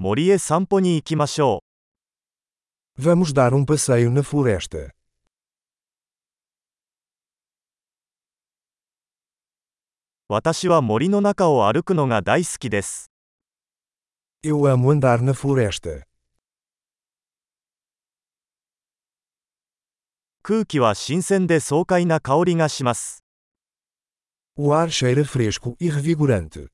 森へ散歩に行きましょ Vamos dar um passeio na floresta. う。私は森の中を歩くのが大好きです。Eu amo andar na floresta. 空気は新鮮で爽快な香りがします。O ar cheira fresco e revigorante.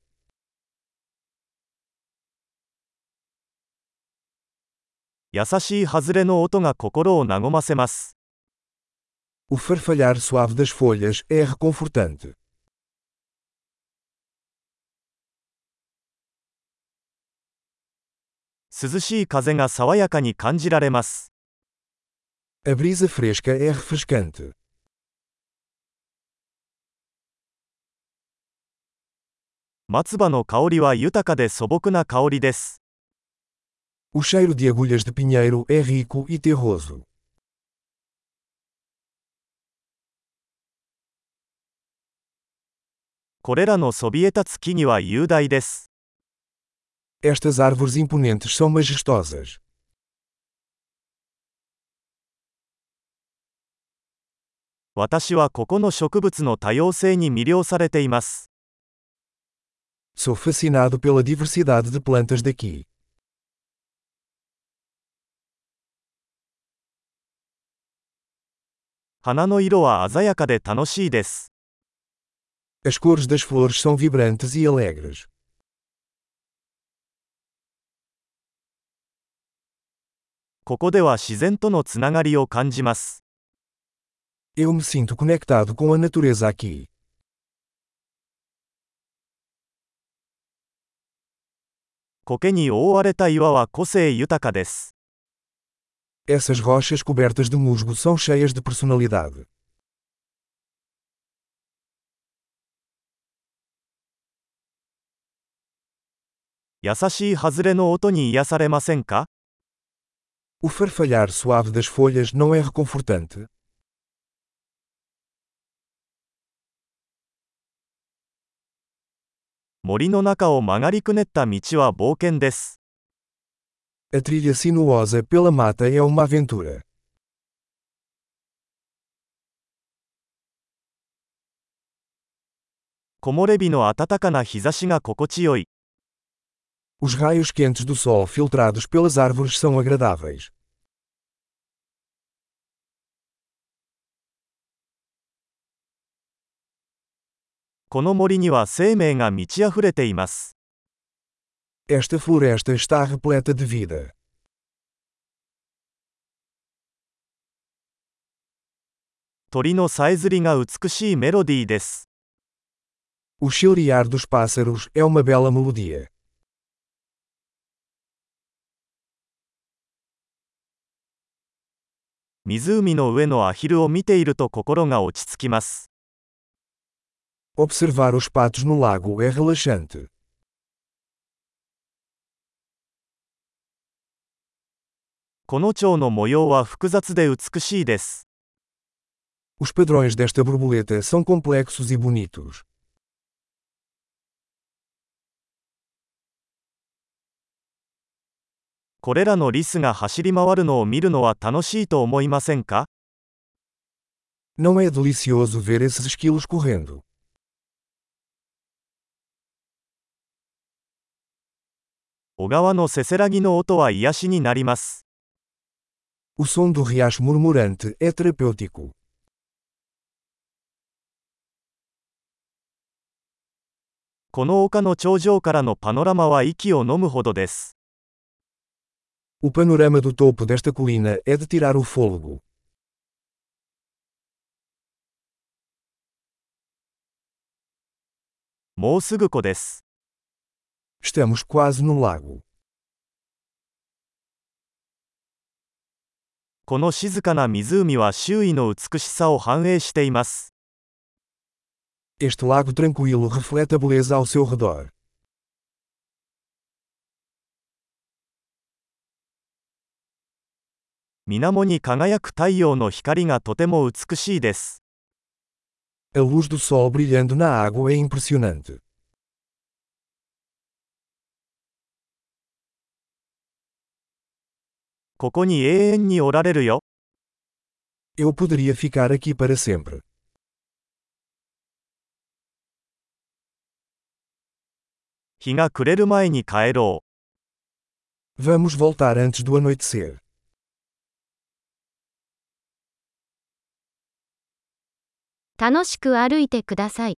優しい外れの音が心を和ませます。O farfalhar suave das folhas é reconfortante. 涼しい風が爽やかに感じられます。A brisa fresca é refrescante. 松葉の香りは豊かで素朴な香りです。O cheiro de agulhas de pinheiro é rico e terroso. Estas árvores imponentes são majestosas. Sou fascinado pela diversidade de plantas daqui. 花の色は鮮やかで楽しいです。As cores das flores são vibrantes e alegres. ここでは自然とのつながりを感じます。Eu me sinto conectado com a natureza aqui. 苔に覆われた岩は個性豊かです。Essas rochas cobertas de musgo são cheias de personalidade. O farfalhar suave das folhas não é reconfortante? Mori no naka o magari kunetta michi wa bouken desu. A trilha sinuosa pela mata é uma aventura. 木漏れ日の暖かな日差しが心地よい。 Os raios quentes do sol filtrados pelas árvores são agradáveis. この森には生命が満ち溢れています。 esta floresta está repleta de vida. O chilrear dos pássaros é uma bela melodia. Observar os patos no lago é relaxante. この蝶の模様は複雑で美しいです。Os padrões desta borboleta são complexos e bonitos. これらのリスが走り回るのを見るのは楽しいと思いませんか Não é delicioso ver esses esquilos correndo? 小川のせせらぎの音は癒しになります。O som do riacho murmurante é terapêutico. この丘の頂上からのパノラマは息を飲むほどです。 O panorama do topo desta colina é de tirar o fôlego. もうすぐ湖です。 Estamos quase no lago. この静かな湖は周囲の美しさを反映しています。Este lago tranquilo reflete a beleza ao seu redor. 水面に輝く太陽の光がとても美しいです。A luz do sol brilhando na água é impressionante. ここに永遠におられるよ。Eu poderia ficar aqui para sempre. 日が暮れる前に帰ろう。Vamos voltar antes do anoitecer. 楽しく歩いてください。